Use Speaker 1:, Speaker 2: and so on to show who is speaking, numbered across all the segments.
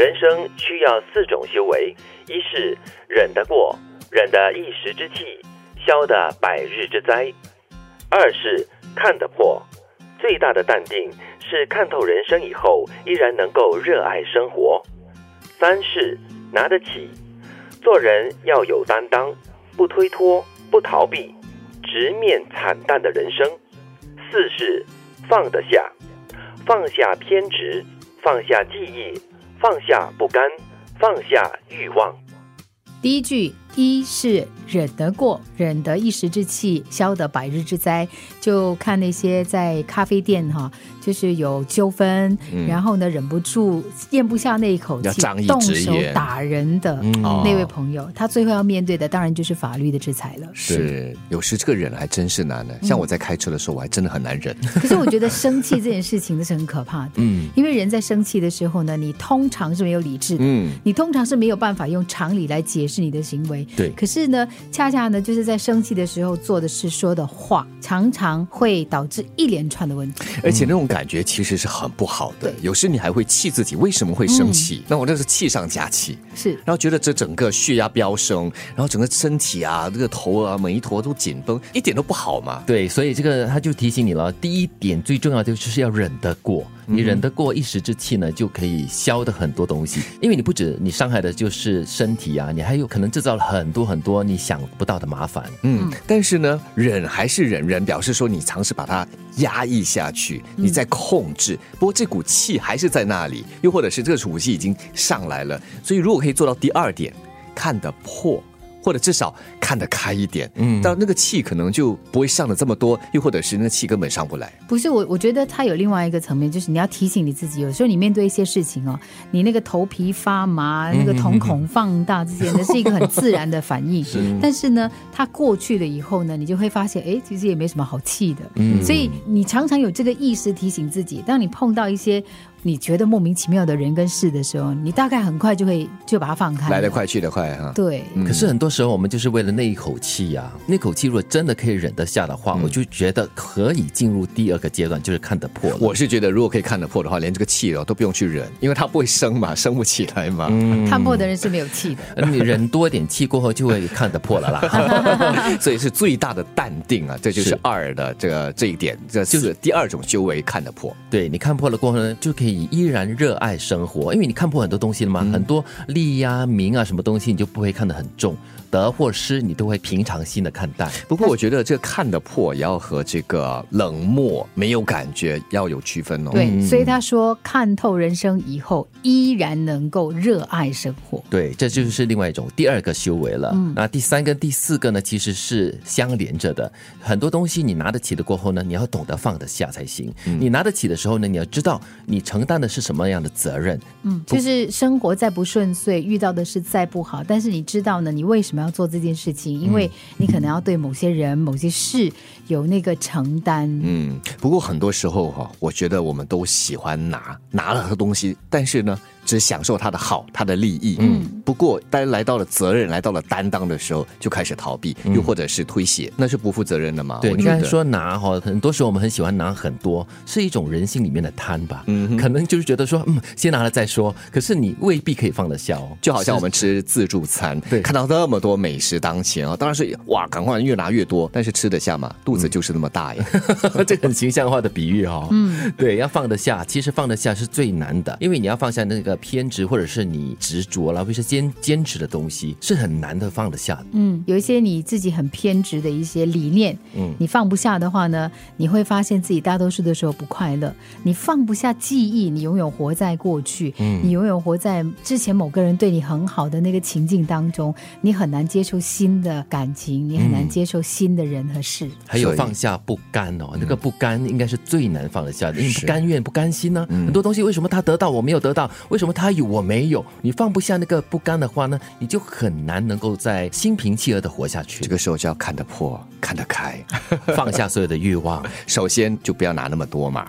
Speaker 1: 人生需要四种修为：一是忍得过，忍得一时之气，消得百日之灾；二是看得破，最大的淡定是看透人生以后，依然能够热爱生活；三是拿得起，做人要有担当，不推脱，不逃避，直面惨淡的人生；四是放得下，放下偏执，放下记忆。放下不甘，放下欲望。
Speaker 2: 第一句，一是忍得过，忍得一时之气，消得百日之灾。就看那些在咖啡店哈。就是有纠纷，然后呢，忍不住咽不下那一口气，动手打人的那位朋友，他最后要面对的当然就是法律的制裁了。
Speaker 3: 是，有时这个忍还真是难的。像我在开车的时候，我还真的很难忍。
Speaker 2: 可是我觉得生气这件事情是很可怕的，嗯，因为人在生气的时候呢，你通常是没有理智的，嗯，你通常是没有办法用常理来解释你的行为。
Speaker 3: 对，
Speaker 2: 可是呢，恰恰呢，就是在生气的时候做的事、说的话，常常会导致一连串的问题，
Speaker 3: 而且那种。感觉其实是很不好的，有时你还会气自己为什么会生气？那我那是气上加气，
Speaker 2: 是，
Speaker 3: 然后觉得这整个血压飙升，然后整个身体啊，这个头啊，每一坨都紧绷，一点都不好嘛。
Speaker 4: 对，所以这个他就提醒你了，第一点最重要的就是要忍得过。你忍得过一时之气呢，就可以消的很多东西。因为你不止你伤害的就是身体啊，你还有可能制造了很多很多你想不到的麻烦。
Speaker 3: 嗯，但是呢，忍还是忍，忍表示说你尝试把它压抑下去，你在控制。不过这股气还是在那里，又或者是这个武气已经上来了。所以如果可以做到第二点，看得破。或者至少看得开一点，嗯，但那个气可能就不会上的这么多，又或者是那个气根本上不来。
Speaker 2: 不是我，我觉得它有另外一个层面，就是你要提醒你自己，有时候你面对一些事情哦，你那个头皮发麻，那个瞳孔放大，这些呢是一个很自然的反应。但是呢，它过去了以后呢，你就会发现，哎，其实也没什么好气的。嗯，所以你常常有这个意识提醒自己，当你碰到一些。你觉得莫名其妙的人跟事的时候，你大概很快就会就把它放开，
Speaker 3: 来得快去得快哈。
Speaker 2: 对，
Speaker 4: 可是很多时候我们就是为了那一口气呀，那口气如果真的可以忍得下的话，我就觉得可以进入第二个阶段，就是看得破。
Speaker 3: 我是觉得如果可以看得破的话，连这个气哦都不用去忍，因为它不会生嘛，生不起来嘛。
Speaker 2: 看破的人是没有气的，
Speaker 4: 你忍多一点气过后就会看得破了啦。
Speaker 3: 所以是最大的淡定啊，这就是二的这个这一点，这就是第二种修为看得破。
Speaker 4: 对你看破了过后呢，就可以依然热。爱生活，因为你看破很多东西了嘛，很多利啊、名啊什么东西，你就不会看得很重。得或失，你都会平常心的看待。
Speaker 3: 不过，我觉得这个看得破，也要和这个冷漠、没有感觉要有区分哦。
Speaker 2: 对，所以他说看透人生以后，依然能够热爱生活。
Speaker 4: 对，这就是另外一种第二个修为了。那第三跟第四个呢，其实是相连着的。很多东西你拿得起的过后呢，你要懂得放得下才行。你拿得起的时候呢，你要知道你承担的是什么样的责任。
Speaker 2: 嗯，就是生活再不顺遂，遇到的事再不好，但是你知道呢，你为什么？要做这件事情，因为你可能要对某些人、某些事有那个承担。
Speaker 3: 嗯，不过很多时候哈，我觉得我们都喜欢拿拿了个东西，但是呢。只享受他的好，他的利益。嗯，不过当来到了责任，来到了担当的时候，就开始逃避，又或者是推卸，那是不负责任的嘛？
Speaker 4: 对，你刚才说拿哈，很多时候我们很喜欢拿很多，是一种人性里面的贪吧？嗯，可能就是觉得说，嗯，先拿了再说。可是你未必可以放得下哦。
Speaker 3: 就好像我们吃自助餐，对，看到那么多美食当前啊，当然是哇，赶快越拿越多，但是吃得下吗？肚子就是那么大呀。
Speaker 4: 这很形象化的比喻哈。嗯，对，要放得下，其实放得下是最难的，因为你要放下那个。偏执或者是你执着了，或者是坚坚持的东西，是很难的放得下的。
Speaker 2: 嗯，有一些你自己很偏执的一些理念，嗯，你放不下的话呢，你会发现自己大多数的时候不快乐。你放不下记忆，你永远活在过去，嗯，你永远活在之前某个人对你很好的那个情境当中，你很难接受新的感情，你很难接受新的人和事。
Speaker 4: 还有放下不甘哦，那个不甘应该是最难放得下的，因为不甘愿、不甘心呢。很多东西为什么他得到我没有得到？为什么他有我没有？你放不下那个不甘的话呢，你就很难能够在心平气和的活下去。
Speaker 3: 这个时候就要看得破、看得开，
Speaker 4: 放下所有的欲望。
Speaker 3: 首先就不要拿那么多嘛。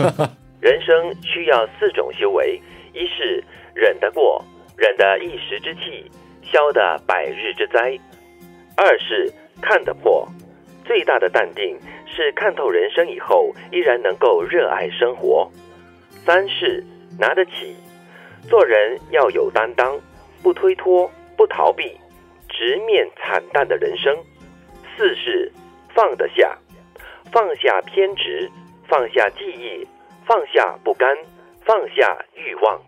Speaker 1: 人生需要四种修为：一是忍得过，忍得一时之气，消得百日之灾；二是看得破，最大的淡定是看透人生以后，依然能够热爱生活；三是拿得起。做人要有担当，不推脱，不逃避，直面惨淡的人生。四是放得下，放下偏执，放下记忆，放下不甘，放下欲望。